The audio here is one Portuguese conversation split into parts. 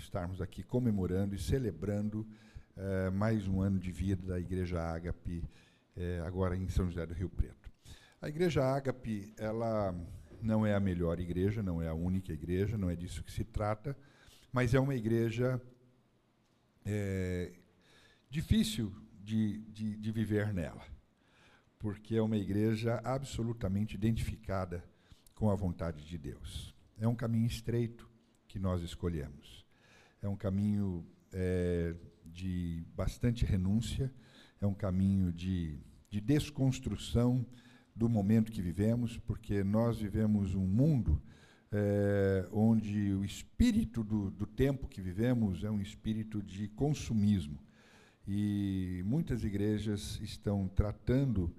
estarmos aqui comemorando e celebrando eh, mais um ano de vida da Igreja Ágape, eh, agora em São José do Rio Preto. A Igreja Ágape, ela não é a melhor igreja, não é a única igreja, não é disso que se trata, mas é uma igreja é, difícil de, de, de viver nela, porque é uma igreja absolutamente identificada com a vontade de Deus. É um caminho estreito que nós escolhemos. É um caminho é, de bastante renúncia, é um caminho de, de desconstrução do momento que vivemos, porque nós vivemos um mundo é, onde o espírito do, do tempo que vivemos é um espírito de consumismo. E muitas igrejas estão tratando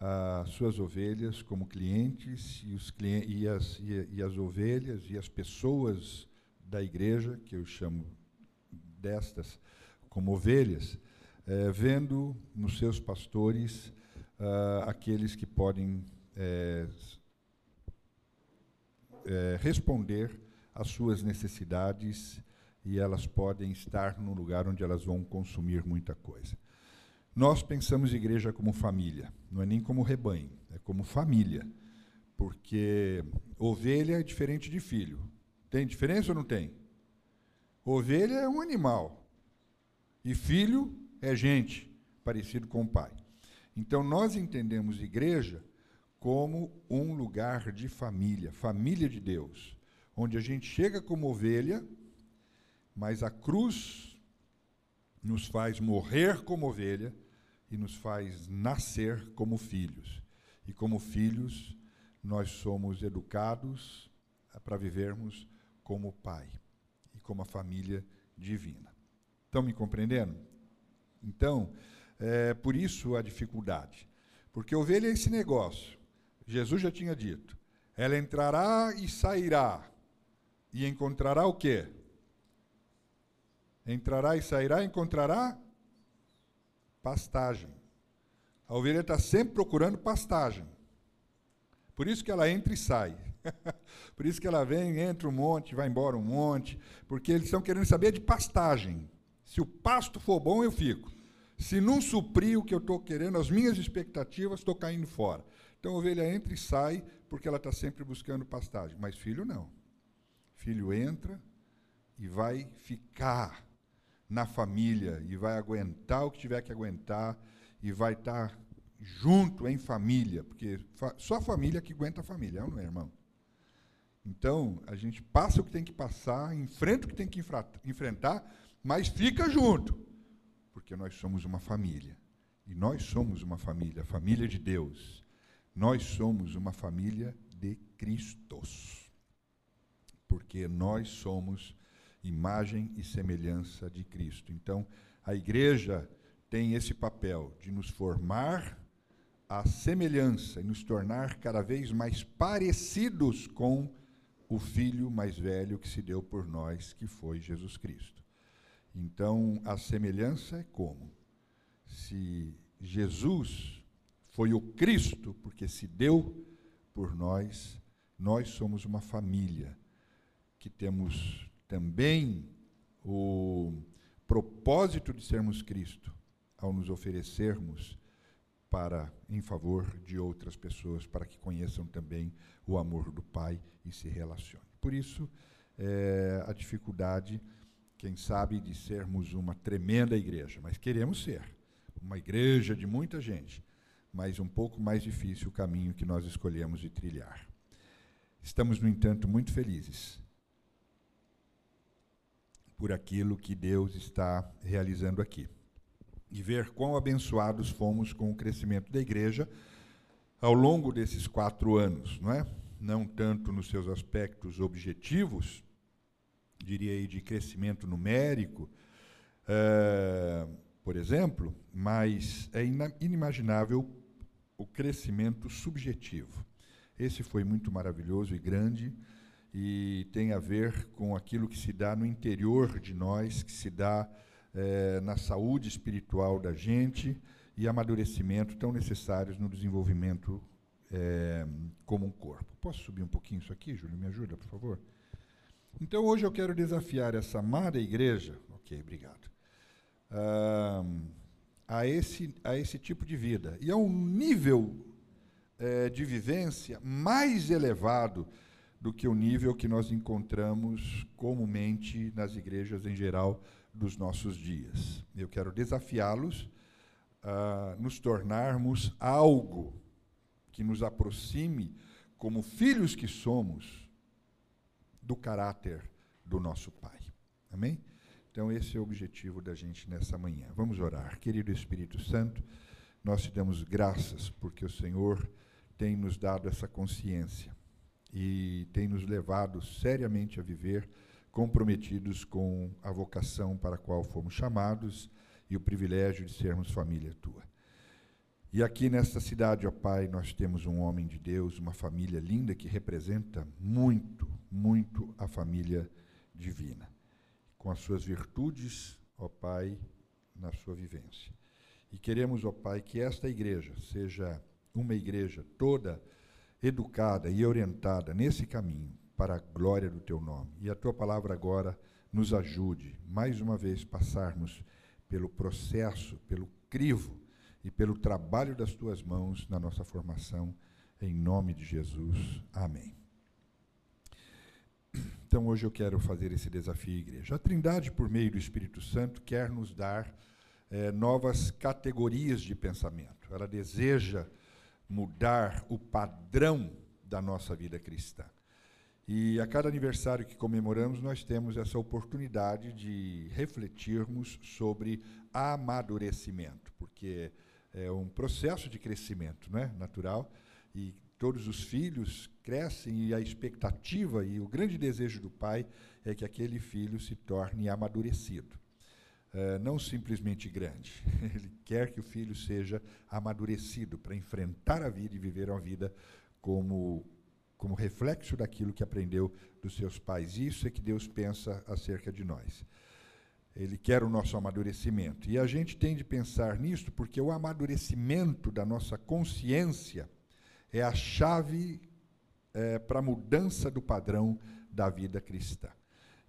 as suas ovelhas como clientes e, os e, as, e, e as ovelhas e as pessoas da igreja, que eu chamo destas como ovelhas, é, vendo nos seus pastores uh, aqueles que podem é, é, responder às suas necessidades e elas podem estar no lugar onde elas vão consumir muita coisa. Nós pensamos igreja como família, não é nem como rebanho, é como família, porque ovelha é diferente de filho. Tem diferença ou não tem? Ovelha é um animal e filho é gente, parecido com o pai. Então, nós entendemos igreja como um lugar de família, família de Deus, onde a gente chega como ovelha, mas a cruz nos faz morrer como ovelha e nos faz nascer como filhos. E como filhos, nós somos educados para vivermos como pai e como a família divina. Estão me compreendendo? Então, é, por isso a dificuldade. Porque ovelha é esse negócio. Jesus já tinha dito. Ela entrará e sairá. E encontrará o quê? Entrará e sairá, encontrará pastagem. A ovelha está sempre procurando pastagem. Por isso que ela entra e sai. Por isso que ela vem, entra um monte, vai embora um monte, porque eles estão querendo saber de pastagem. Se o pasto for bom, eu fico. Se não suprir o que eu estou querendo, as minhas expectativas, estou caindo fora. Então a ovelha entra e sai, porque ela está sempre buscando pastagem. Mas filho não. Filho entra e vai ficar na família, e vai aguentar o que tiver que aguentar, e vai estar tá junto em família, porque fa só família que aguenta a família, não é, irmão? Então, a gente passa o que tem que passar, enfrenta o que tem que enfrentar, mas fica junto porque nós somos uma família. E nós somos uma família, família de Deus. Nós somos uma família de Cristos. Porque nós somos imagem e semelhança de Cristo. Então, a igreja tem esse papel de nos formar à semelhança e nos tornar cada vez mais parecidos com o filho mais velho que se deu por nós, que foi Jesus Cristo. Então, a semelhança é como? Se Jesus foi o Cristo, porque se deu por nós, nós somos uma família que temos também o propósito de sermos Cristo ao nos oferecermos para em favor de outras pessoas, para que conheçam também o amor do Pai e se relacionem. Por isso, é, a dificuldade quem sabe, de sermos uma tremenda igreja, mas queremos ser uma igreja de muita gente, mas um pouco mais difícil o caminho que nós escolhemos de trilhar. Estamos, no entanto, muito felizes por aquilo que Deus está realizando aqui. E ver quão abençoados fomos com o crescimento da igreja ao longo desses quatro anos, não é? Não tanto nos seus aspectos objetivos, diria aí, de crescimento numérico, é, por exemplo, mas é inimaginável o crescimento subjetivo. Esse foi muito maravilhoso e grande e tem a ver com aquilo que se dá no interior de nós, que se dá é, na saúde espiritual da gente e amadurecimento tão necessários no desenvolvimento é, como um corpo. Posso subir um pouquinho isso aqui, Júlio? Me ajuda, por favor? Então hoje eu quero desafiar essa amada igreja, ok, obrigado, uh, a, esse, a esse tipo de vida. E a um nível eh, de vivência mais elevado do que o nível que nós encontramos comumente nas igrejas em geral dos nossos dias. Eu quero desafiá-los a nos tornarmos algo que nos aproxime, como filhos que somos, do caráter do nosso Pai. Amém? Então, esse é o objetivo da gente nessa manhã. Vamos orar. Querido Espírito Santo, nós te damos graças porque o Senhor tem nos dado essa consciência e tem nos levado seriamente a viver comprometidos com a vocação para a qual fomos chamados e o privilégio de sermos família tua. E aqui nesta cidade, ó Pai, nós temos um homem de Deus, uma família linda que representa muito, muito a família divina, com as suas virtudes, ó Pai, na sua vivência. E queremos, ó Pai, que esta igreja seja uma igreja toda educada e orientada nesse caminho para a glória do teu nome. E a tua palavra agora nos ajude, mais uma vez, passarmos pelo processo, pelo crivo e pelo trabalho das tuas mãos na nossa formação, em nome de Jesus. Amém. Então, hoje eu quero fazer esse desafio, igreja. A Trindade, por meio do Espírito Santo, quer nos dar é, novas categorias de pensamento. Ela deseja mudar o padrão da nossa vida cristã. E a cada aniversário que comemoramos, nós temos essa oportunidade de refletirmos sobre amadurecimento, porque é um processo de crescimento né, natural, e todos os filhos crescem, e a expectativa e o grande desejo do pai é que aquele filho se torne amadurecido. Uh, não simplesmente grande. Ele quer que o filho seja amadurecido para enfrentar a vida e viver uma vida como, como reflexo daquilo que aprendeu dos seus pais. Isso é que Deus pensa acerca de nós. Ele quer o nosso amadurecimento. E a gente tem de pensar nisso porque o amadurecimento da nossa consciência é a chave é, para a mudança do padrão da vida cristã.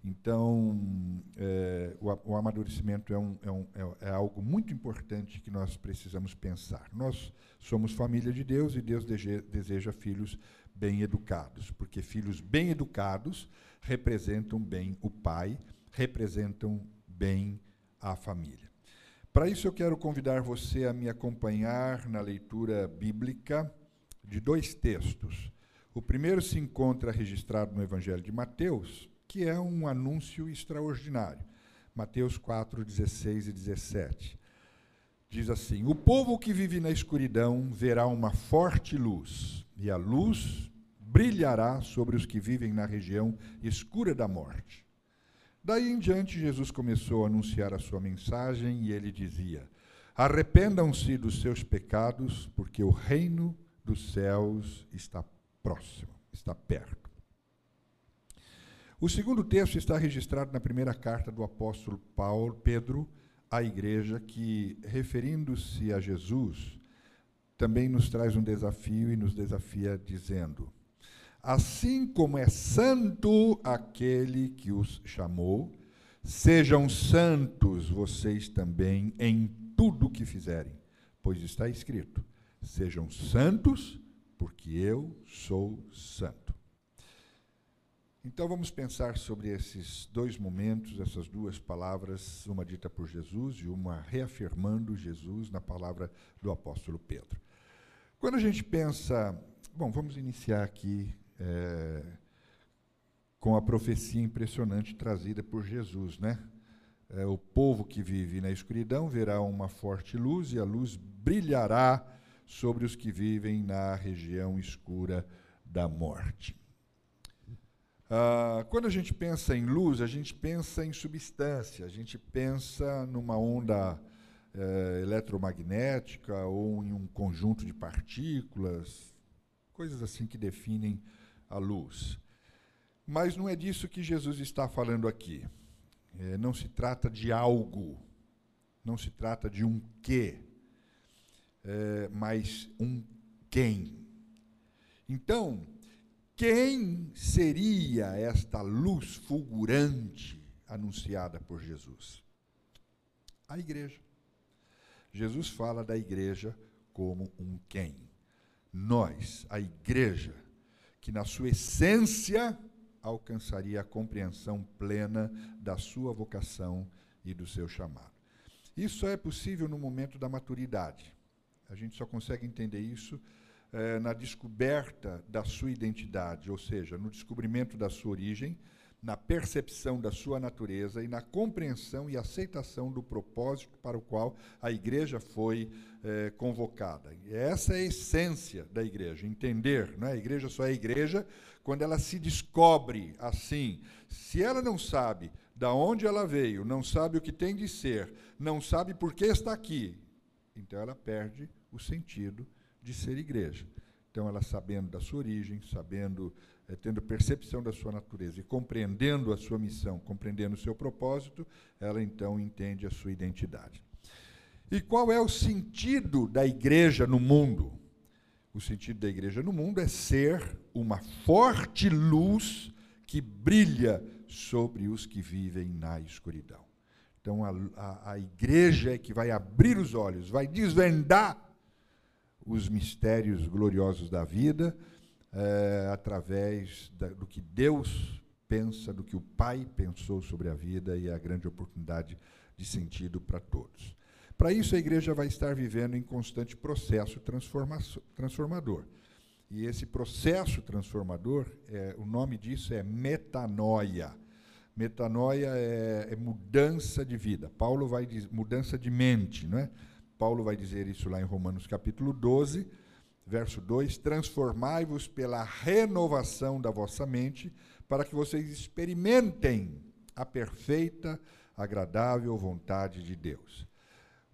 Então, é, o, o, amadurecimento é, um, é, um, é, é, algo muito importante que nós precisamos pensar. Nós somos família de Deus e Deus deseja, deseja filhos bem educados, porque filhos bem educados representam bem o pai, representam bem a família. Para isso, eu quero convidar você a me acompanhar na leitura bíblica de dois textos. O primeiro se encontra registrado no Evangelho de Mateus, que é um anúncio extraordinário. Mateus 4, 16 e 17. Diz assim: O povo que vive na escuridão verá uma forte luz, e a luz brilhará sobre os que vivem na região escura da morte. Daí em diante, Jesus começou a anunciar a sua mensagem e ele dizia: Arrependam-se dos seus pecados, porque o reino dos céus está próximo, está perto. O segundo texto está registrado na primeira carta do apóstolo Paulo, Pedro à igreja, que, referindo-se a Jesus, também nos traz um desafio e nos desafia dizendo: Assim como é santo aquele que os chamou, sejam santos vocês também em tudo o que fizerem, pois está escrito: sejam santos, porque eu sou santo. Então vamos pensar sobre esses dois momentos, essas duas palavras, uma dita por Jesus e uma reafirmando Jesus na palavra do apóstolo Pedro. Quando a gente pensa, bom, vamos iniciar aqui é, com a profecia impressionante trazida por Jesus, né? É, o povo que vive na escuridão verá uma forte luz e a luz brilhará sobre os que vivem na região escura da morte. Ah, quando a gente pensa em luz, a gente pensa em substância, a gente pensa numa onda é, eletromagnética ou em um conjunto de partículas, coisas assim que definem a luz. Mas não é disso que Jesus está falando aqui. É, não se trata de algo, não se trata de um quê, é, mas um quem. Então, quem seria esta luz fulgurante anunciada por Jesus? A igreja. Jesus fala da igreja como um quem. Nós, a igreja, que na sua essência alcançaria a compreensão plena da sua vocação e do seu chamado. Isso é possível no momento da maturidade. A gente só consegue entender isso eh, na descoberta da sua identidade, ou seja, no descobrimento da sua origem, na percepção da sua natureza e na compreensão e aceitação do propósito para o qual a igreja foi eh, convocada. E essa é a essência da igreja, entender. Não é? A igreja só é igreja quando ela se descobre assim. Se ela não sabe da onde ela veio, não sabe o que tem de ser, não sabe por que está aqui, então ela perde o sentido de ser igreja. Então, ela sabendo da sua origem, sabendo, é, tendo percepção da sua natureza e compreendendo a sua missão, compreendendo o seu propósito, ela então entende a sua identidade. E qual é o sentido da igreja no mundo? O sentido da igreja no mundo é ser uma forte luz que brilha sobre os que vivem na escuridão. Então, a, a, a igreja é que vai abrir os olhos, vai desvendar os mistérios gloriosos da vida é, através da, do que Deus pensa, do que o Pai pensou sobre a vida e a grande oportunidade de sentido para todos. Para isso, a igreja vai estar vivendo em constante processo transformador. E esse processo transformador, é, o nome disso é metanoia. Metanoia é, é mudança de vida. Paulo vai dizer mudança de mente, não é? Paulo vai dizer isso lá em Romanos capítulo 12, verso 2: Transformai-vos pela renovação da vossa mente, para que vocês experimentem a perfeita, agradável vontade de Deus.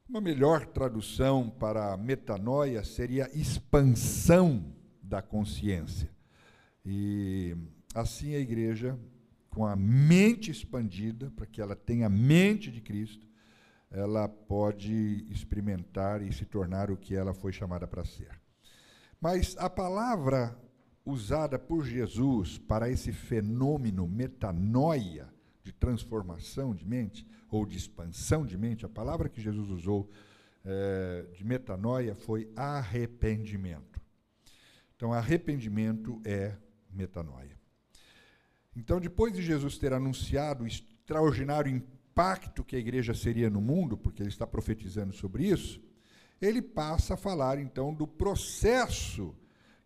Uma melhor tradução para metanoia seria expansão da consciência. E assim a igreja, com a mente expandida, para que ela tenha a mente de Cristo, ela pode experimentar e se tornar o que ela foi chamada para ser. Mas a palavra usada por Jesus para esse fenômeno metanoia, de transformação de mente, ou de expansão de mente, a palavra que Jesus usou é, de metanoia foi arrependimento. Então, arrependimento é metanoia. Então, depois de Jesus ter anunciado o extraordinário impacto que a igreja seria no mundo, porque ele está profetizando sobre isso, ele passa a falar então do processo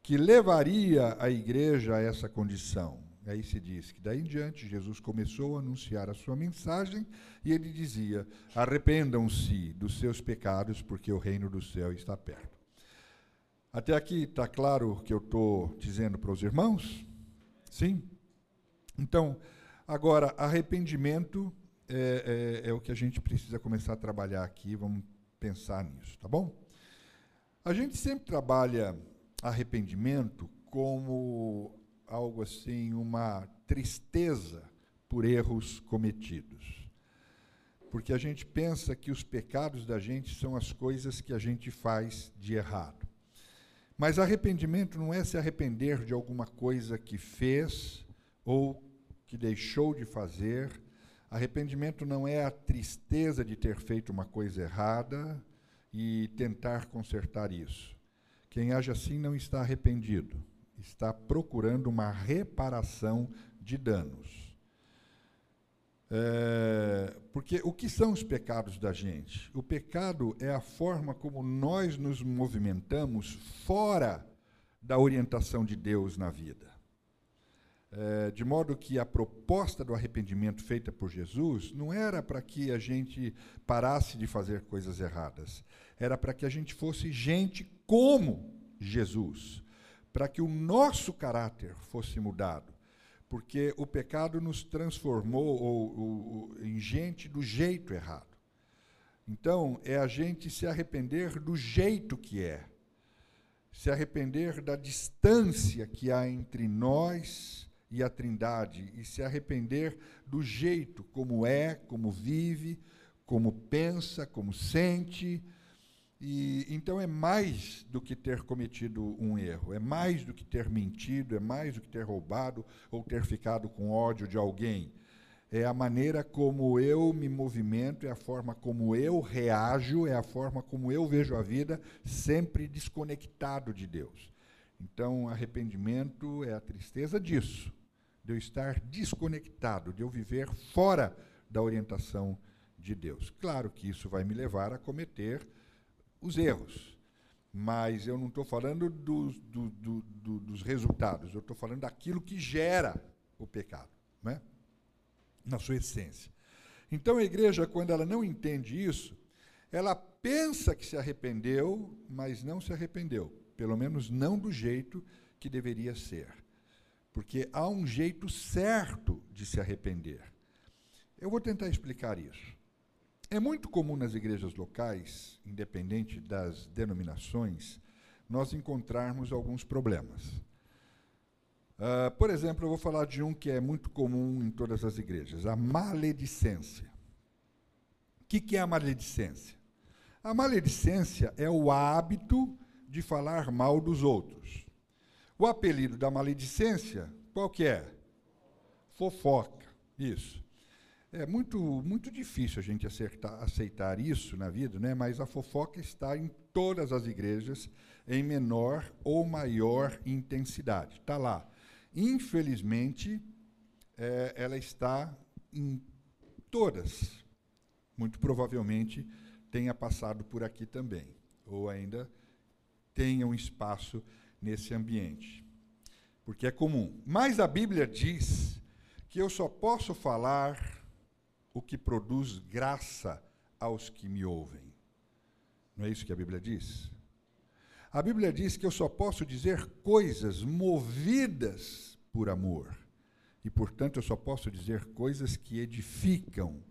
que levaria a igreja a essa condição. Aí se diz que daí em diante Jesus começou a anunciar a sua mensagem e ele dizia: arrependam-se dos seus pecados, porque o reino do céu está perto. Até aqui está claro o que eu estou dizendo para os irmãos? Sim? Então, agora, arrependimento é, é, é o que a gente precisa começar a trabalhar aqui, vamos pensar nisso, tá bom? A gente sempre trabalha arrependimento como algo assim, uma tristeza por erros cometidos. Porque a gente pensa que os pecados da gente são as coisas que a gente faz de errado. Mas arrependimento não é se arrepender de alguma coisa que fez ou que deixou de fazer Arrependimento não é a tristeza de ter feito uma coisa errada e tentar consertar isso. Quem age assim não está arrependido, está procurando uma reparação de danos. É, porque o que são os pecados da gente? O pecado é a forma como nós nos movimentamos fora da orientação de Deus na vida. É, de modo que a proposta do arrependimento feita por Jesus não era para que a gente parasse de fazer coisas erradas, era para que a gente fosse gente como Jesus, para que o nosso caráter fosse mudado, porque o pecado nos transformou ou, ou, em gente do jeito errado. Então, é a gente se arrepender do jeito que é, se arrepender da distância que há entre nós e a Trindade e se arrepender do jeito como é, como vive, como pensa, como sente, E então é mais do que ter cometido um erro, é mais do que ter mentido, é mais do que ter roubado ou ter ficado com ódio de alguém. É a maneira como eu me movimento, é a forma como eu reajo, é a forma como eu vejo a vida, sempre desconectado de Deus. Então, arrependimento é a tristeza disso, de eu estar desconectado, de eu viver fora da orientação de Deus. Claro que isso vai me levar a cometer os erros. Mas eu não estou falando do, do, do, dos resultados, eu estou falando daquilo que gera o pecado, né? na sua essência. Então a igreja, quando ela não entende isso, ela pensa que se arrependeu, mas não se arrependeu. Pelo menos não do jeito que deveria ser. Porque há um jeito certo de se arrepender. Eu vou tentar explicar isso. É muito comum nas igrejas locais, independente das denominações, nós encontrarmos alguns problemas. Uh, por exemplo, eu vou falar de um que é muito comum em todas as igrejas: a maledicência. O que, que é a maledicência? A maledicência é o hábito de falar mal dos outros. O apelido da maledicência, qual que é? Fofoca. Isso. É muito, muito difícil a gente acertar, aceitar isso na vida, né? mas a fofoca está em todas as igrejas, em menor ou maior intensidade. Está lá. Infelizmente, é, ela está em todas. Muito provavelmente tenha passado por aqui também, ou ainda tenha um espaço nesse ambiente. Porque é comum. Mas a Bíblia diz que eu só posso falar o que produz graça aos que me ouvem. Não é isso que a Bíblia diz? A Bíblia diz que eu só posso dizer coisas movidas por amor. E, portanto, eu só posso dizer coisas que edificam,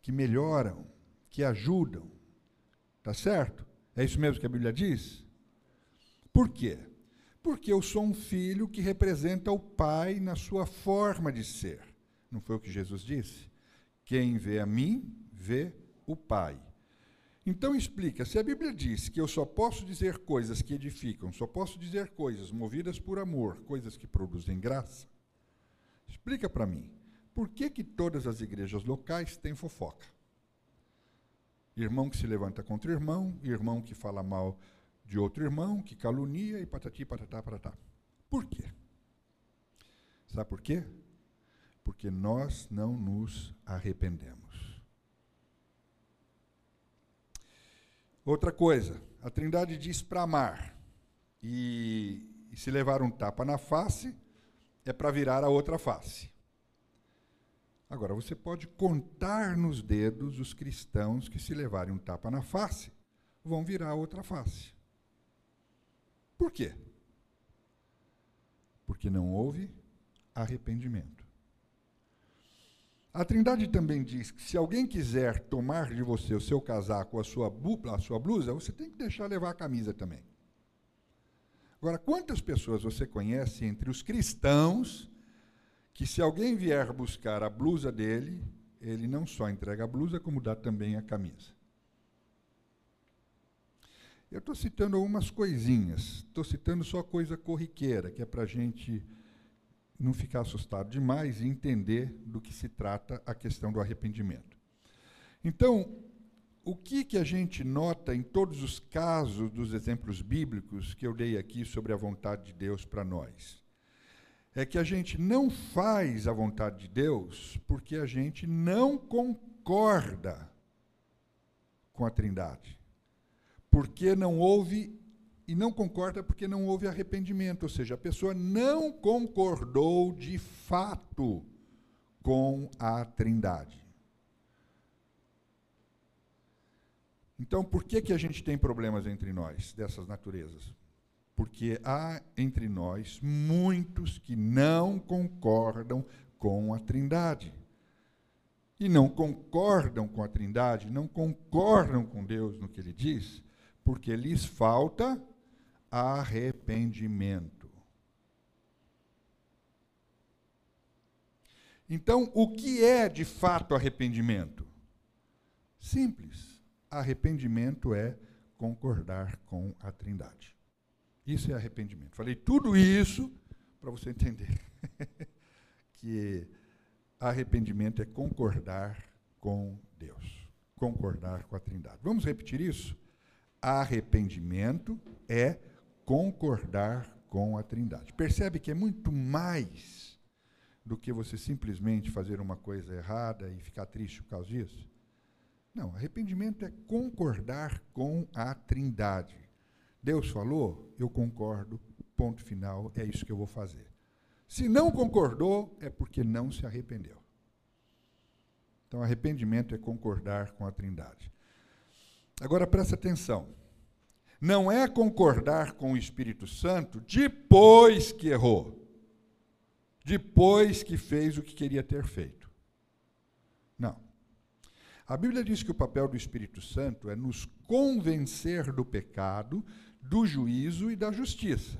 que melhoram, que ajudam. Tá certo? É isso mesmo que a Bíblia diz? Por quê? Porque eu sou um filho que representa o Pai na sua forma de ser. Não foi o que Jesus disse? Quem vê a mim, vê o Pai. Então explica, se a Bíblia diz que eu só posso dizer coisas que edificam, só posso dizer coisas movidas por amor, coisas que produzem graça, explica para mim, por que, que todas as igrejas locais têm fofoca? Irmão que se levanta contra irmão, irmão que fala mal de outro irmão, que calunia e patati, patatá, patatá. Por quê? Sabe por quê? porque nós não nos arrependemos. Outra coisa, a Trindade diz para amar. E, e se levar um tapa na face, é para virar a outra face. Agora, você pode contar nos dedos os cristãos que, se levarem um tapa na face, vão virar a outra face. Por quê? Porque não houve arrependimento. A Trindade também diz que se alguém quiser tomar de você o seu casaco, a sua, a sua blusa, você tem que deixar levar a camisa também. Agora, quantas pessoas você conhece entre os cristãos que, se alguém vier buscar a blusa dele, ele não só entrega a blusa, como dá também a camisa? Eu estou citando algumas coisinhas, estou citando só coisa corriqueira, que é para a gente não ficar assustado demais e entender do que se trata a questão do arrependimento. Então, o que, que a gente nota em todos os casos dos exemplos bíblicos que eu dei aqui sobre a vontade de Deus para nós? É que a gente não faz a vontade de Deus porque a gente não concorda com a Trindade. Porque não houve e não concorda porque não houve arrependimento, ou seja, a pessoa não concordou de fato com a Trindade. Então, por que, que a gente tem problemas entre nós dessas naturezas? Porque há entre nós muitos que não concordam com a Trindade. E não concordam com a Trindade, não concordam com Deus no que ele diz, porque lhes falta arrependimento. Então, o que é de fato arrependimento? Simples. Arrependimento é concordar com a Trindade. Isso é arrependimento. Falei tudo isso para você entender que arrependimento é concordar com Deus, concordar com a Trindade. Vamos repetir isso? Arrependimento é concordar com a Trindade. Percebe que é muito mais do que você simplesmente fazer uma coisa errada e ficar triste por causa disso? Não, arrependimento é concordar com a Trindade. Deus falou, eu concordo, ponto final, é isso que eu vou fazer. Se não concordou, é porque não se arrependeu. Então, arrependimento é concordar com a Trindade. Agora presta atenção. Não é concordar com o Espírito Santo depois que errou, depois que fez o que queria ter feito. Não. A Bíblia diz que o papel do Espírito Santo é nos convencer do pecado, do juízo e da justiça.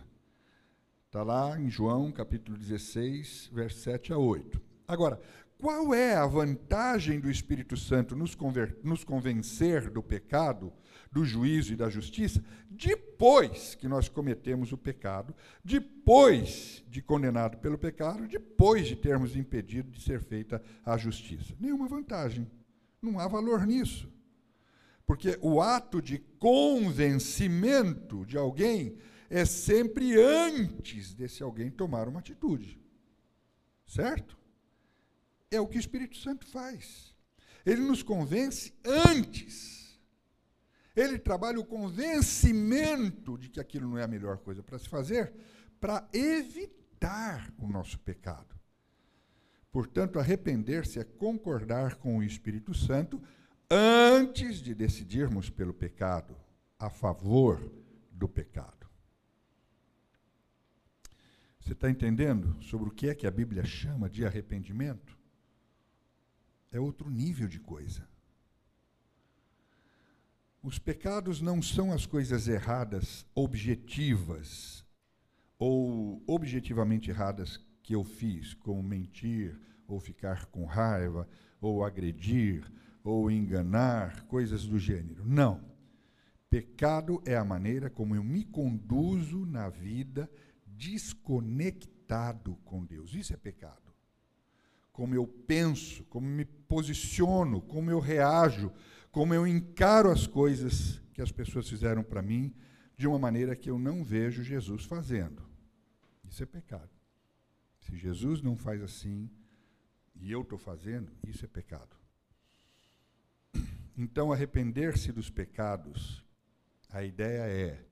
Está lá em João capítulo 16, versos 7 a 8. Agora, qual é a vantagem do Espírito Santo nos, nos, convencer do pecado, do juízo e da justiça, depois que nós cometemos o pecado, depois de condenado pelo pecado, depois de termos impedido de ser feita a justiça? Nenhuma vantagem. Não há valor nisso. Porque o ato de convencimento de alguém é sempre antes desse alguém tomar uma atitude. Certo? É o que o Espírito Santo faz. Ele nos convence antes. Ele trabalha o convencimento de que aquilo não é a melhor coisa para se fazer, para evitar o nosso pecado. Portanto, arrepender-se é concordar com o Espírito Santo antes de decidirmos pelo pecado, a favor do pecado. Você está entendendo sobre o que é que a Bíblia chama de arrependimento? É outro nível de coisa. Os pecados não são as coisas erradas, objetivas, ou objetivamente erradas que eu fiz, como mentir, ou ficar com raiva, ou agredir, ou enganar, coisas do gênero. Não. Pecado é a maneira como eu me conduzo na vida desconectado com Deus. Isso é pecado como eu penso, como me posiciono, como eu reajo, como eu encaro as coisas que as pessoas fizeram para mim de uma maneira que eu não vejo Jesus fazendo. Isso é pecado. Se Jesus não faz assim e eu estou fazendo, isso é pecado. Então, arrepender-se dos pecados, a ideia é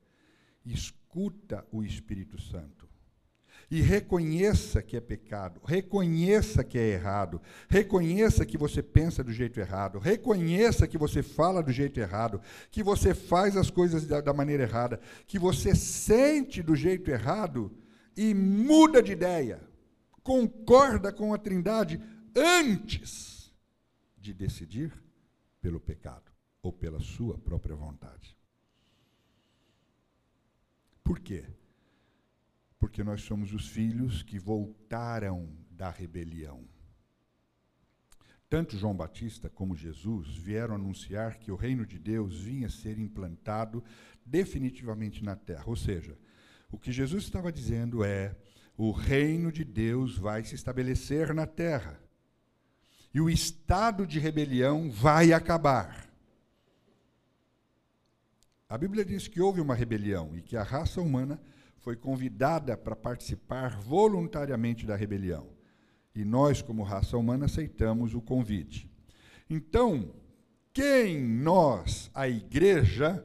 escuta o Espírito Santo e reconheça que é pecado, reconheça que é errado, reconheça que você pensa do jeito errado, reconheça que você fala do jeito errado, que você faz as coisas da, da maneira errada, que você sente do jeito errado e muda de ideia, concorda com a Trindade antes de decidir pelo pecado ou pela sua própria vontade. Por quê? Porque nós somos os filhos que voltaram da rebelião. Tanto João Batista como Jesus vieram anunciar que o reino de Deus vinha ser implantado definitivamente na terra. Ou seja, o que Jesus estava dizendo é: o reino de Deus vai se estabelecer na terra. E o estado de rebelião vai acabar. A Bíblia diz que houve uma rebelião e que a raça humana foi convidada para participar voluntariamente da rebelião. E nós, como raça humana, aceitamos o convite. Então, quem nós, a igreja,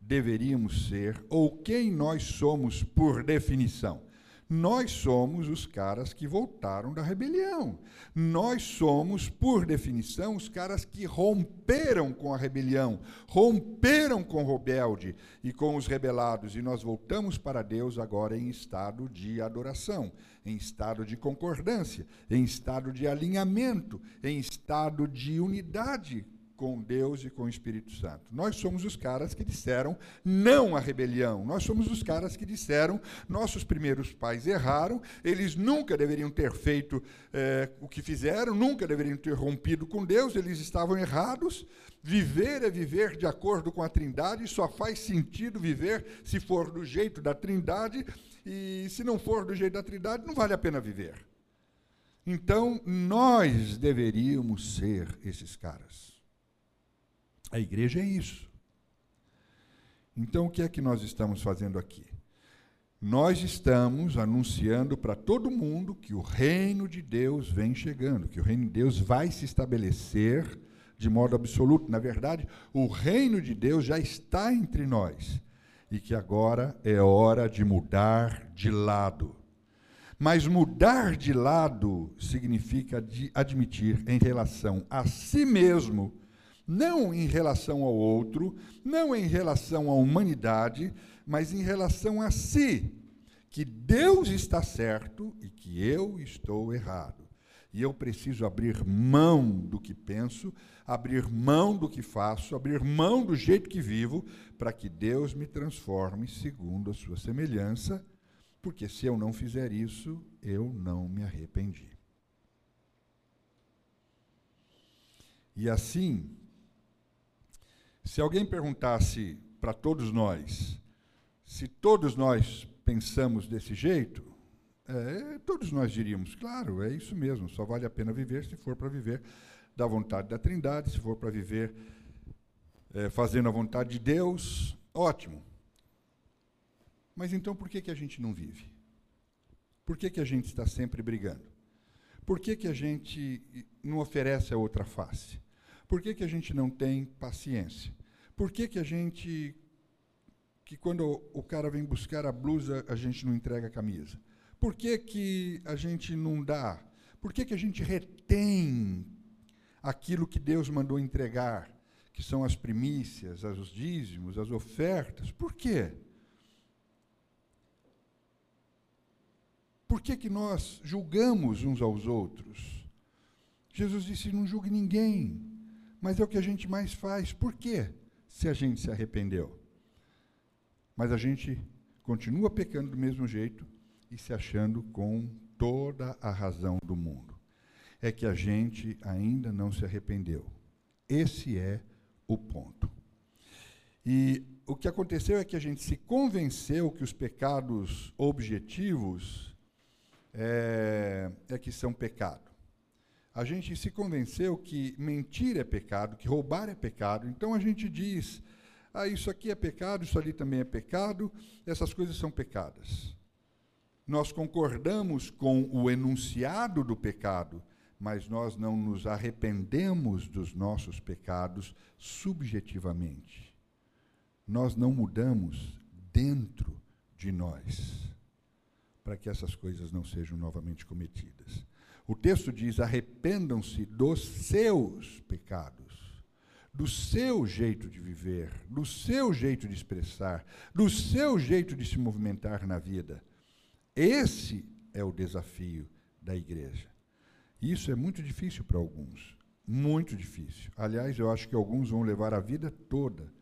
deveríamos ser, ou quem nós somos por definição? Nós somos os caras que voltaram da rebelião. Nós somos, por definição, os caras que romperam com a rebelião, romperam com o rebelde e com os rebelados, e nós voltamos para Deus agora em estado de adoração, em estado de concordância, em estado de alinhamento, em estado de unidade com Deus e com o Espírito Santo. Nós somos os caras que disseram não à rebelião. Nós somos os caras que disseram nossos primeiros pais erraram, eles nunca deveriam ter feito é, o que fizeram, nunca deveriam ter rompido com Deus, eles estavam errados. Viver é viver de acordo com a Trindade, só faz sentido viver se for do jeito da Trindade, e se não for do jeito da Trindade, não vale a pena viver. Então, nós deveríamos ser esses caras. A igreja é isso. Então, o que é que nós estamos fazendo aqui? Nós estamos anunciando para todo mundo que o reino de Deus vem chegando, que o reino de Deus vai se estabelecer de modo absoluto. Na verdade, o reino de Deus já está entre nós e que agora é hora de mudar de lado. Mas mudar de lado significa admitir em relação a si mesmo não em relação ao outro, não em relação à humanidade, mas em relação a si, que Deus está certo e que eu estou errado. E eu preciso abrir mão do que penso, abrir mão do que faço, abrir mão do jeito que vivo, para que Deus me transforme segundo a sua semelhança, porque se eu não fizer isso, eu não me arrependi. E assim, se alguém perguntasse para todos nós, se todos nós pensamos desse jeito, é, todos nós diríamos, claro, é isso mesmo, só vale a pena viver se for para viver da vontade da Trindade, se for para viver é, fazendo a vontade de Deus, ótimo. Mas então por que, que a gente não vive? Por que, que a gente está sempre brigando? Por que, que a gente não oferece a outra face? Por que, que a gente não tem paciência? Por que, que a gente. que quando o cara vem buscar a blusa, a gente não entrega a camisa? Por que, que a gente não dá? Por que, que a gente retém aquilo que Deus mandou entregar, que são as primícias, os dízimos, as ofertas? Por quê? Por que, que nós julgamos uns aos outros? Jesus disse: não julgue ninguém mas é o que a gente mais faz. Por quê? Se a gente se arrependeu. Mas a gente continua pecando do mesmo jeito e se achando com toda a razão do mundo. É que a gente ainda não se arrependeu. Esse é o ponto. E o que aconteceu é que a gente se convenceu que os pecados objetivos é, é que são pecado a gente se convenceu que mentir é pecado, que roubar é pecado. Então a gente diz: ah, isso aqui é pecado, isso ali também é pecado, essas coisas são pecadas. Nós concordamos com o enunciado do pecado, mas nós não nos arrependemos dos nossos pecados subjetivamente. Nós não mudamos dentro de nós para que essas coisas não sejam novamente cometidas. O texto diz: arrependam-se dos seus pecados, do seu jeito de viver, do seu jeito de expressar, do seu jeito de se movimentar na vida. Esse é o desafio da igreja. Isso é muito difícil para alguns, muito difícil. Aliás, eu acho que alguns vão levar a vida toda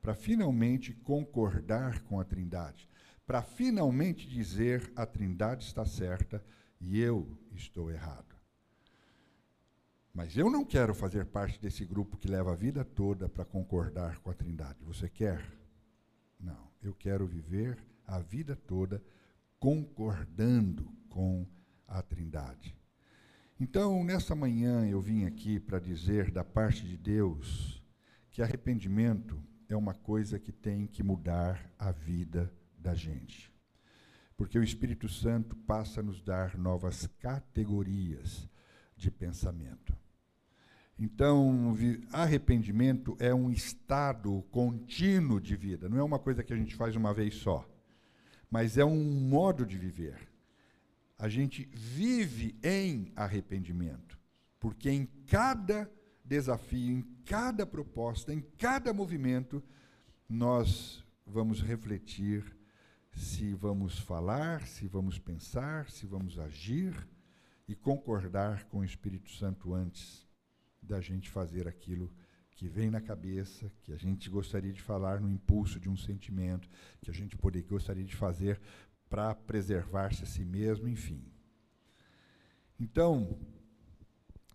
para finalmente concordar com a Trindade, para finalmente dizer a Trindade está certa e eu estou errado. Mas eu não quero fazer parte desse grupo que leva a vida toda para concordar com a Trindade. Você quer? Não. Eu quero viver a vida toda concordando com a Trindade. Então, nessa manhã, eu vim aqui para dizer da parte de Deus que arrependimento é uma coisa que tem que mudar a vida da gente porque o Espírito Santo passa a nos dar novas categorias de pensamento. Então, arrependimento é um estado contínuo de vida, não é uma coisa que a gente faz uma vez só, mas é um modo de viver. A gente vive em arrependimento, porque em cada desafio, em cada proposta, em cada movimento, nós vamos refletir se vamos falar, se vamos pensar, se vamos agir e concordar com o Espírito Santo antes da gente fazer aquilo que vem na cabeça, que a gente gostaria de falar no impulso de um sentimento, que a gente poder, gostaria de fazer para preservar-se a si mesmo, enfim. Então,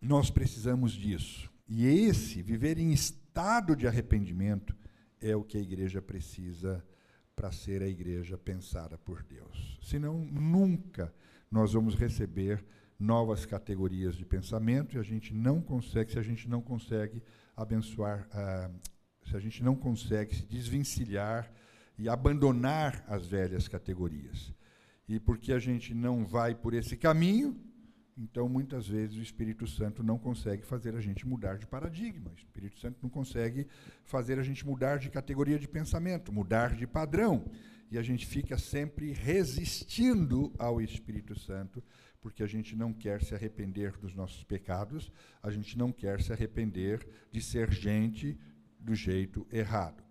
nós precisamos disso. E esse, viver em estado de arrependimento, é o que a igreja precisa para ser a igreja pensada por Deus. Senão, nunca nós vamos receber novas categorias de pensamento e a gente não consegue, se a gente não consegue abençoar, uh, se a gente não consegue se desvencilhar e abandonar as velhas categorias. E porque a gente não vai por esse caminho, então muitas vezes o Espírito Santo não consegue fazer a gente mudar de paradigma. O Espírito Santo não consegue fazer a gente mudar de categoria de pensamento, mudar de padrão. E a gente fica sempre resistindo ao Espírito Santo porque a gente não quer se arrepender dos nossos pecados, a gente não quer se arrepender de ser gente do jeito errado.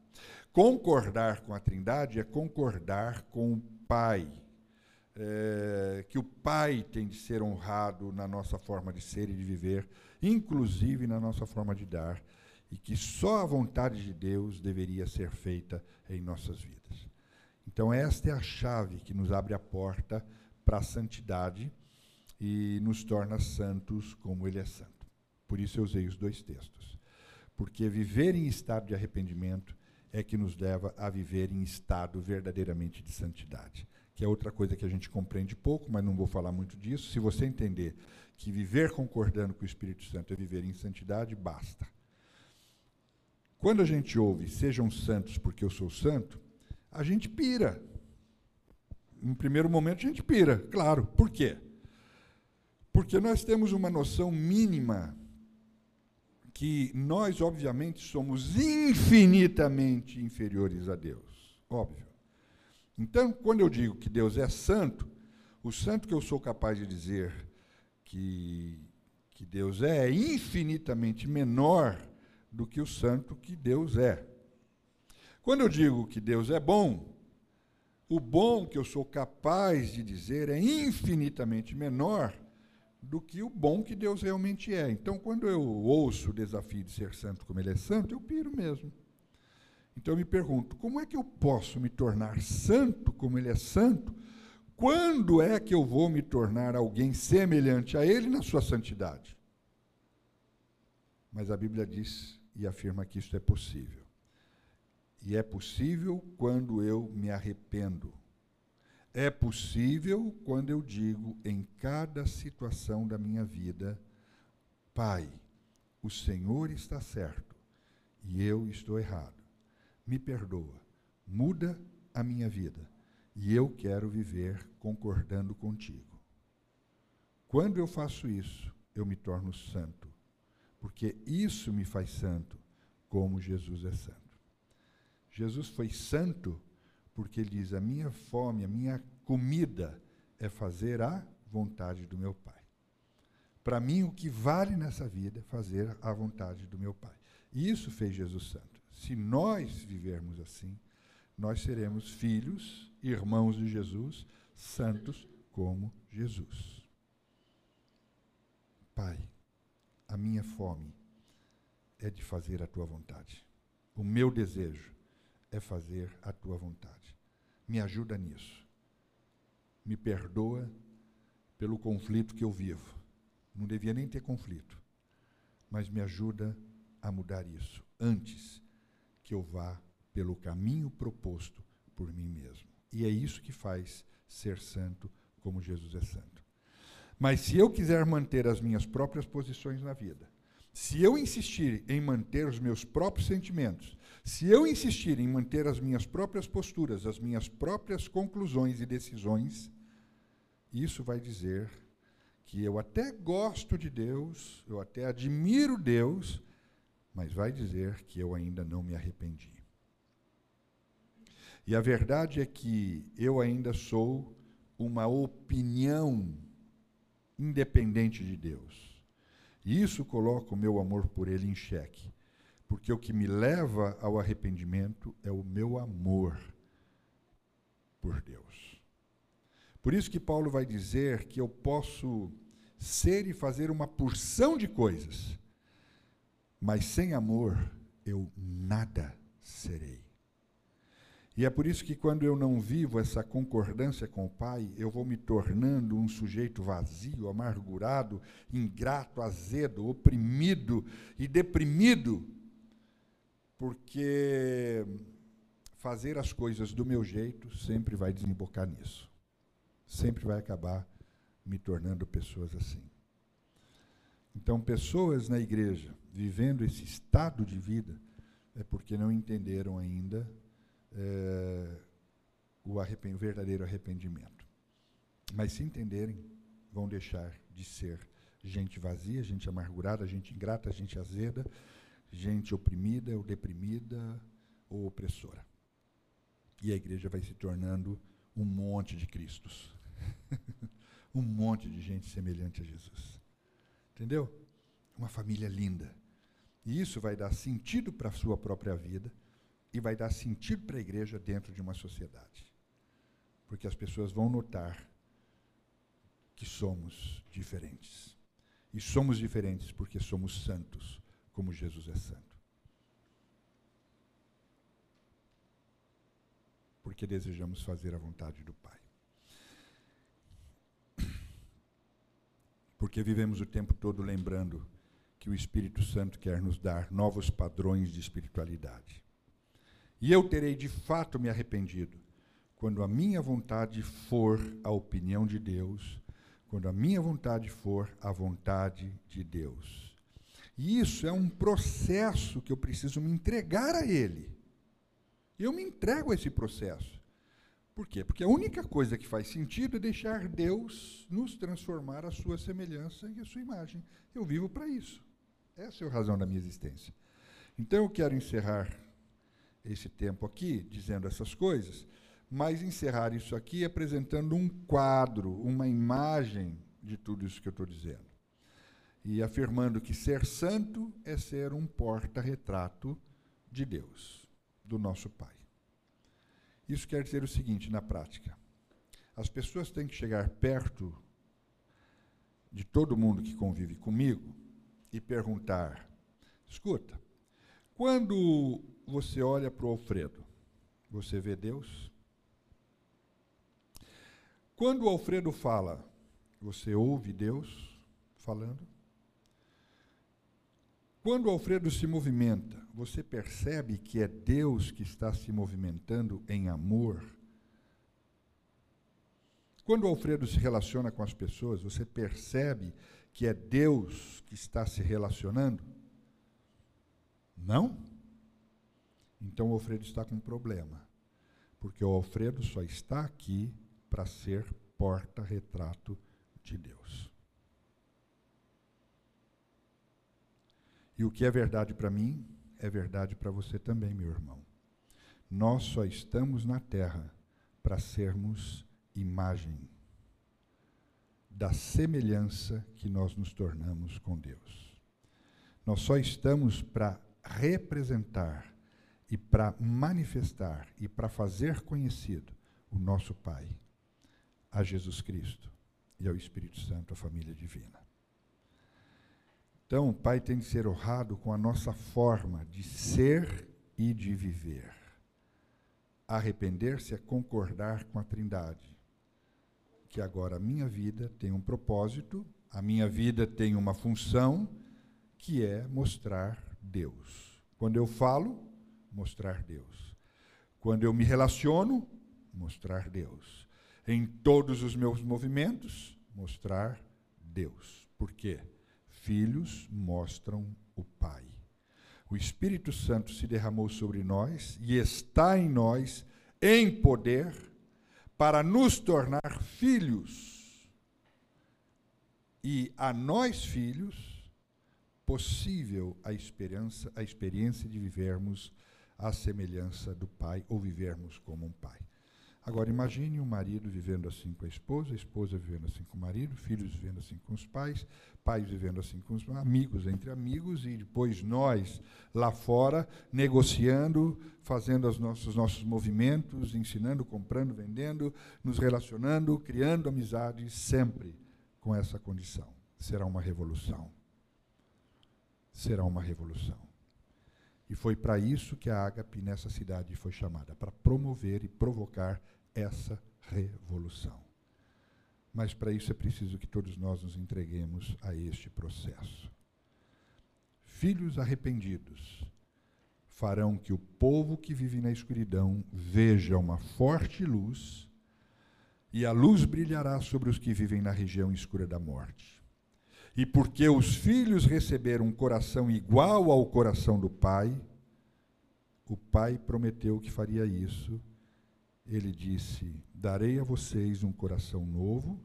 Concordar com a Trindade é concordar com o Pai. É, que o Pai tem de ser honrado na nossa forma de ser e de viver, inclusive na nossa forma de dar, e que só a vontade de Deus deveria ser feita em nossas vidas. Então, esta é a chave que nos abre a porta para a santidade e nos torna santos como Ele é santo. Por isso eu usei os dois textos. Porque viver em estado de arrependimento é que nos leva a viver em estado verdadeiramente de santidade. Que é outra coisa que a gente compreende pouco, mas não vou falar muito disso. Se você entender que viver concordando com o Espírito Santo é viver em santidade, basta. Quando a gente ouve, sejam santos porque eu sou santo, a gente pira. Em primeiro momento a gente pira, claro. Por quê? Porque nós temos uma noção mínima que nós, obviamente, somos infinitamente inferiores a Deus. Óbvio. Então, quando eu digo que Deus é santo, o santo que eu sou capaz de dizer que, que Deus é, é infinitamente menor do que o santo que Deus é. Quando eu digo que Deus é bom, o bom que eu sou capaz de dizer é infinitamente menor do que o bom que Deus realmente é. Então, quando eu ouço o desafio de ser santo como Ele é santo, eu piro mesmo. Então, eu me pergunto: como é que eu posso me tornar santo como Ele é santo? Quando é que eu vou me tornar alguém semelhante a Ele na sua santidade? Mas a Bíblia diz e afirma que isso é possível. E é possível quando eu me arrependo é possível quando eu digo em cada situação da minha vida, Pai, o Senhor está certo e eu estou errado. Me perdoa, muda a minha vida e eu quero viver concordando contigo. Quando eu faço isso, eu me torno santo, porque isso me faz santo, como Jesus é santo. Jesus foi santo porque ele diz: a minha fome, a minha comida é fazer a vontade do meu Pai. Para mim, o que vale nessa vida é fazer a vontade do meu Pai. E isso fez Jesus Santo. Se nós vivermos assim, nós seremos filhos, irmãos de Jesus, santos como Jesus. Pai, a minha fome é de fazer a tua vontade. O meu desejo é fazer a tua vontade. Me ajuda nisso. Me perdoa pelo conflito que eu vivo. Não devia nem ter conflito. Mas me ajuda a mudar isso antes que eu vá pelo caminho proposto por mim mesmo. E é isso que faz ser santo como Jesus é santo. Mas se eu quiser manter as minhas próprias posições na vida, se eu insistir em manter os meus próprios sentimentos, se eu insistir em manter as minhas próprias posturas, as minhas próprias conclusões e decisões, isso vai dizer que eu até gosto de Deus, eu até admiro Deus, mas vai dizer que eu ainda não me arrependi. E a verdade é que eu ainda sou uma opinião independente de Deus. E isso coloca o meu amor por Ele em xeque. Porque o que me leva ao arrependimento é o meu amor por Deus. Por isso que Paulo vai dizer que eu posso ser e fazer uma porção de coisas, mas sem amor eu nada serei. E é por isso que quando eu não vivo essa concordância com o Pai, eu vou me tornando um sujeito vazio, amargurado, ingrato, azedo, oprimido e deprimido, porque fazer as coisas do meu jeito sempre vai desembocar nisso. Sempre vai acabar me tornando pessoas assim. Então, pessoas na igreja vivendo esse estado de vida é porque não entenderam ainda é, o, o verdadeiro arrependimento. Mas se entenderem, vão deixar de ser gente vazia, gente amargurada, gente ingrata, gente azeda, gente oprimida ou deprimida ou opressora. E a igreja vai se tornando um monte de Cristos. um monte de gente semelhante a Jesus. Entendeu? Uma família linda. E isso vai dar sentido para a sua própria vida e vai dar sentido para a igreja dentro de uma sociedade. Porque as pessoas vão notar que somos diferentes. E somos diferentes porque somos santos, como Jesus é santo. Porque desejamos fazer a vontade do Pai. Porque vivemos o tempo todo lembrando que o Espírito Santo quer nos dar novos padrões de espiritualidade. E eu terei de fato me arrependido quando a minha vontade for a opinião de Deus, quando a minha vontade for a vontade de Deus. E isso é um processo que eu preciso me entregar a Ele. Eu me entrego a esse processo. Por quê? Porque a única coisa que faz sentido é deixar Deus nos transformar à sua semelhança e à sua imagem. Eu vivo para isso. Essa é a razão da minha existência. Então eu quero encerrar esse tempo aqui dizendo essas coisas, mas encerrar isso aqui apresentando um quadro, uma imagem de tudo isso que eu estou dizendo. E afirmando que ser santo é ser um porta-retrato de Deus, do nosso Pai. Isso quer dizer o seguinte na prática: as pessoas têm que chegar perto de todo mundo que convive comigo e perguntar: escuta, quando você olha para o Alfredo, você vê Deus? Quando o Alfredo fala, você ouve Deus falando? Quando o Alfredo se movimenta, você percebe que é Deus que está se movimentando em amor? Quando o Alfredo se relaciona com as pessoas, você percebe que é Deus que está se relacionando? Não? Então o Alfredo está com um problema. Porque o Alfredo só está aqui para ser porta-retrato de Deus. E o que é verdade para mim é verdade para você também, meu irmão. Nós só estamos na terra para sermos imagem da semelhança que nós nos tornamos com Deus. Nós só estamos para representar e para manifestar e para fazer conhecido o nosso Pai, a Jesus Cristo e ao Espírito Santo, a família divina. Então, o Pai tem de ser honrado com a nossa forma de ser e de viver. Arrepender-se é concordar com a Trindade. Que agora a minha vida tem um propósito, a minha vida tem uma função, que é mostrar Deus. Quando eu falo, mostrar Deus. Quando eu me relaciono, mostrar Deus. Em todos os meus movimentos, mostrar Deus. Por quê? Filhos mostram o Pai. O Espírito Santo se derramou sobre nós e está em nós em poder para nos tornar filhos. E a nós, filhos, possível a esperança, a experiência de vivermos à semelhança do Pai ou vivermos como um Pai. Agora imagine um marido vivendo assim com a esposa, a esposa vivendo assim com o marido, filhos vivendo assim com os pais, pais vivendo assim com os amigos entre amigos e depois nós lá fora negociando, fazendo os nossos, os nossos movimentos, ensinando, comprando, vendendo, nos relacionando, criando amizades sempre com essa condição. Será uma revolução. Será uma revolução. E foi para isso que a Ágape nessa cidade foi chamada para promover e provocar essa revolução. Mas para isso é preciso que todos nós nos entreguemos a este processo. Filhos arrependidos farão que o povo que vive na escuridão veja uma forte luz, e a luz brilhará sobre os que vivem na região escura da morte. E porque os filhos receberam um coração igual ao coração do pai, o pai prometeu que faria isso. Ele disse: Darei a vocês um coração novo,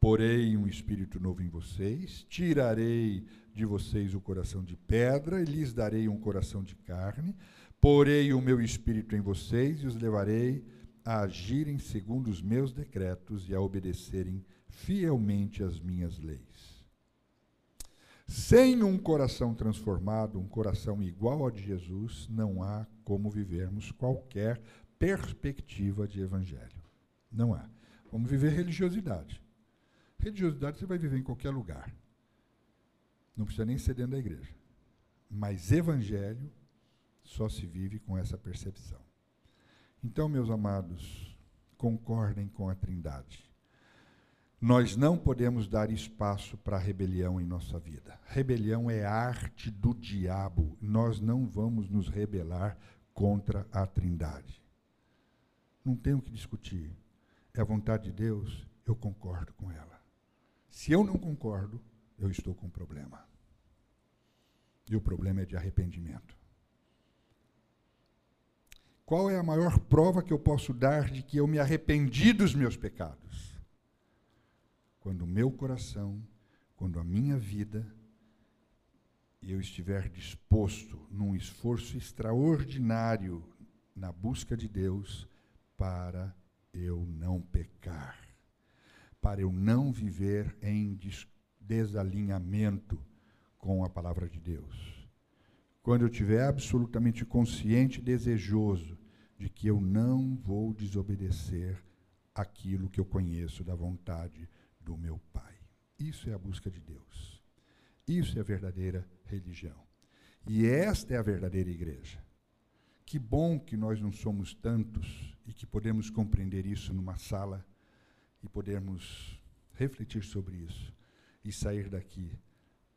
porei um espírito novo em vocês, tirarei de vocês o coração de pedra e lhes darei um coração de carne, porei o meu espírito em vocês e os levarei a agirem segundo os meus decretos e a obedecerem fielmente as minhas leis. Sem um coração transformado, um coração igual ao de Jesus, não há como vivermos qualquer perspectiva de evangelho. Não há. Vamos viver religiosidade. Religiosidade você vai viver em qualquer lugar. Não precisa nem ser dentro da igreja. Mas evangelho só se vive com essa percepção. Então, meus amados, concordem com a Trindade. Nós não podemos dar espaço para rebelião em nossa vida. Rebelião é arte do diabo. Nós não vamos nos rebelar contra a Trindade. Não tenho que discutir. É a vontade de Deus, eu concordo com ela. Se eu não concordo, eu estou com um problema. E o problema é de arrependimento. Qual é a maior prova que eu posso dar de que eu me arrependi dos meus pecados? Quando o meu coração, quando a minha vida, eu estiver disposto num esforço extraordinário na busca de Deus para eu não pecar, para eu não viver em desalinhamento com a palavra de Deus. Quando eu estiver absolutamente consciente e desejoso de que eu não vou desobedecer aquilo que eu conheço da vontade do meu Pai. Isso é a busca de Deus. Isso é a verdadeira religião. E esta é a verdadeira igreja. Que bom que nós não somos tantos e que podemos compreender isso numa sala e podemos refletir sobre isso e sair daqui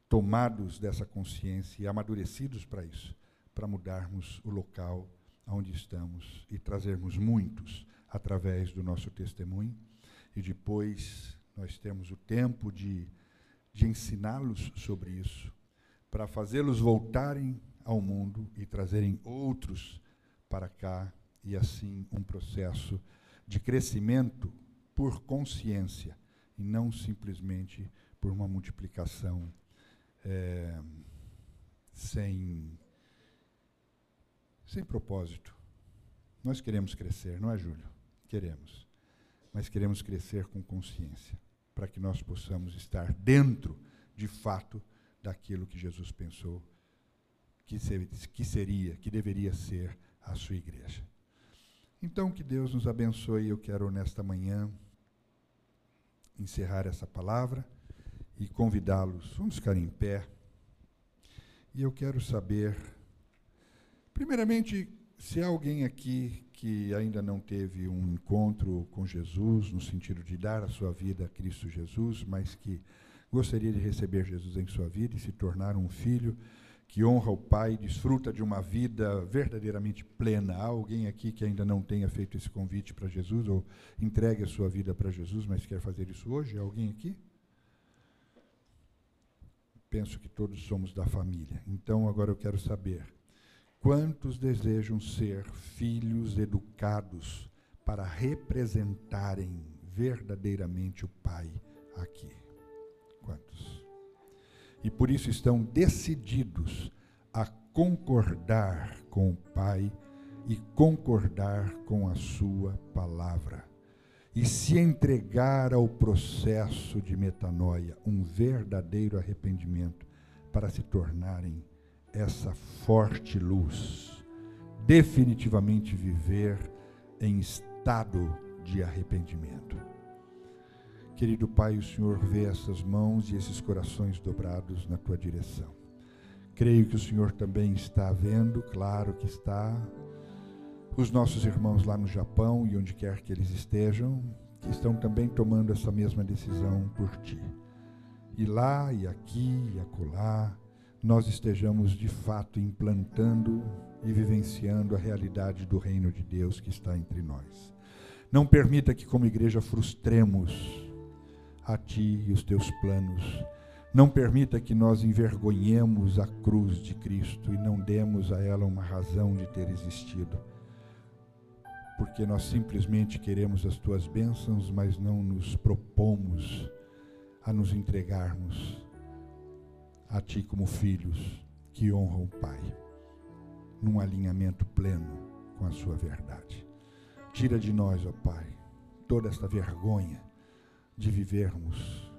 tomados dessa consciência e amadurecidos para isso, para mudarmos o local onde estamos e trazermos muitos através do nosso testemunho. E depois nós temos o tempo de, de ensiná-los sobre isso, para fazê-los voltarem ao mundo e trazerem outros para cá, e assim um processo de crescimento por consciência e não simplesmente por uma multiplicação é, sem, sem propósito. Nós queremos crescer, não é, Júlio? Queremos. Mas queremos crescer com consciência, para que nós possamos estar dentro, de fato, daquilo que Jesus pensou que, ser, que seria, que deveria ser a sua igreja. Então, que Deus nos abençoe. Eu quero, nesta manhã, encerrar essa palavra e convidá-los. Vamos ficar em pé. E eu quero saber, primeiramente, se há alguém aqui que ainda não teve um encontro com Jesus, no sentido de dar a sua vida a Cristo Jesus, mas que gostaria de receber Jesus em sua vida e se tornar um filho que honra o Pai, desfruta de uma vida verdadeiramente plena. Há alguém aqui que ainda não tenha feito esse convite para Jesus ou entregue a sua vida para Jesus, mas quer fazer isso hoje? Há alguém aqui? penso que todos somos da família. Então agora eu quero saber: quantos desejam ser filhos educados para representarem verdadeiramente o Pai aqui? E por isso estão decididos a concordar com o Pai e concordar com a Sua palavra e se entregar ao processo de metanoia, um verdadeiro arrependimento, para se tornarem essa forte luz, definitivamente viver em estado de arrependimento. Querido Pai, o Senhor vê essas mãos e esses corações dobrados na tua direção. Creio que o Senhor também está vendo, claro que está. Os nossos irmãos lá no Japão e onde quer que eles estejam, que estão também tomando essa mesma decisão por ti. E lá e aqui e acolá, nós estejamos de fato implantando e vivenciando a realidade do reino de Deus que está entre nós. Não permita que, como igreja, frustremos a ti e os teus planos. Não permita que nós envergonhemos a cruz de Cristo e não demos a ela uma razão de ter existido. Porque nós simplesmente queremos as tuas bênçãos, mas não nos propomos a nos entregarmos a ti como filhos que honram o Pai, num alinhamento pleno com a sua verdade. Tira de nós, ó Pai, toda esta vergonha de vivermos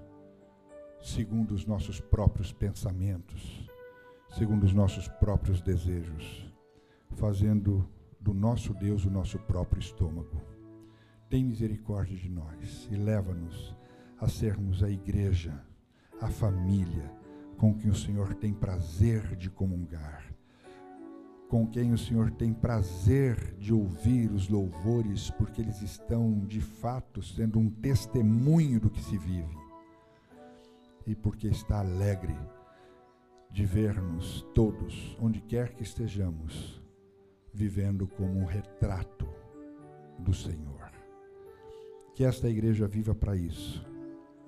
segundo os nossos próprios pensamentos, segundo os nossos próprios desejos, fazendo do nosso Deus o nosso próprio estômago. Tem misericórdia de nós e leva-nos a sermos a igreja, a família com quem o Senhor tem prazer de comungar, com quem o Senhor tem prazer de ouvir os louvores, porque eles estão de fato sendo um testemunho do que se vive, e porque está alegre de ver-nos todos, onde quer que estejamos, vivendo como um retrato do Senhor. Que esta igreja viva para isso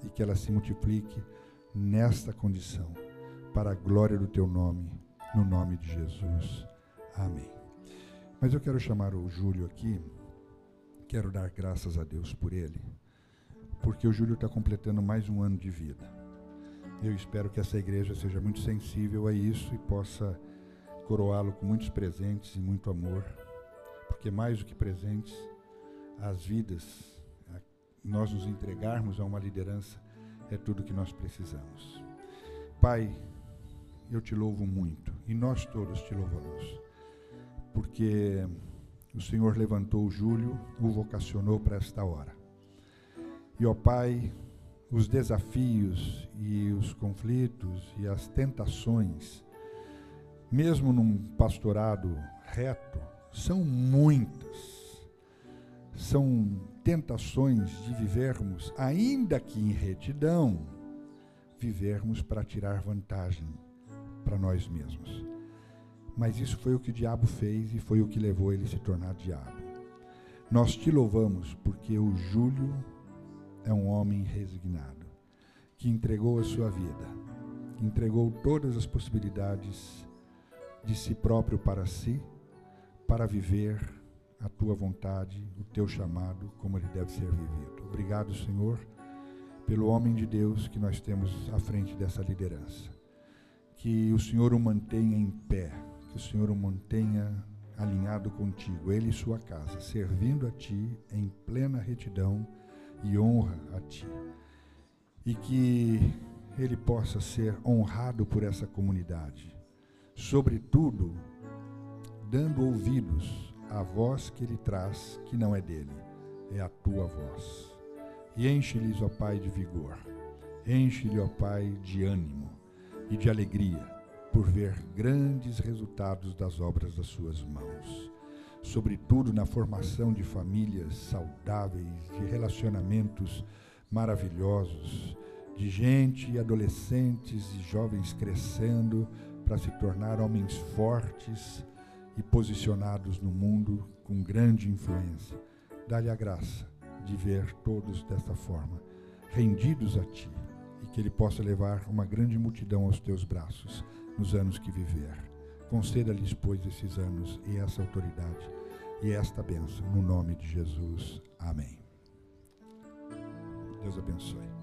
e que ela se multiplique nesta condição, para a glória do teu nome, no nome de Jesus. Amém. Mas eu quero chamar o Júlio aqui, quero dar graças a Deus por ele, porque o Júlio está completando mais um ano de vida. Eu espero que essa igreja seja muito sensível a isso e possa coroá-lo com muitos presentes e muito amor, porque mais do que presentes, as vidas nós nos entregarmos a uma liderança é tudo que nós precisamos. Pai, eu te louvo muito e nós todos te louvamos, porque o Senhor levantou o Júlio, o vocacionou para esta hora. E, ó Pai, os desafios e os conflitos e as tentações, mesmo num pastorado reto, são muitas. São tentações de vivermos, ainda que em retidão, vivermos para tirar vantagem para nós mesmos. Mas isso foi o que o diabo fez e foi o que levou ele a se tornar diabo. Nós te louvamos porque o Júlio é um homem resignado, que entregou a sua vida, que entregou todas as possibilidades de si próprio para si, para viver a tua vontade, o teu chamado, como ele deve ser vivido. Obrigado, Senhor, pelo homem de Deus que nós temos à frente dessa liderança. Que o Senhor o mantenha em pé, que o Senhor o mantenha alinhado contigo, ele e sua casa, servindo a ti em plena retidão e honra a ti. E que ele possa ser honrado por essa comunidade, sobretudo dando ouvidos a voz que ele traz, que não é dele, é a tua voz. E enche-lhes, ó Pai, de vigor, enche-lhe, ó Pai, de ânimo e de alegria por ver grandes resultados das obras das suas mãos. Sobretudo na formação de famílias saudáveis, de relacionamentos maravilhosos, de gente adolescentes e jovens crescendo para se tornar homens fortes e posicionados no mundo com grande influência. Dá-lhe a graça de ver todos desta forma, rendidos a Ti, e que Ele possa levar uma grande multidão aos Teus braços nos anos que viver. Conceda-lhes, pois, esses anos e essa autoridade e esta bênção, no nome de Jesus. Amém. Deus abençoe.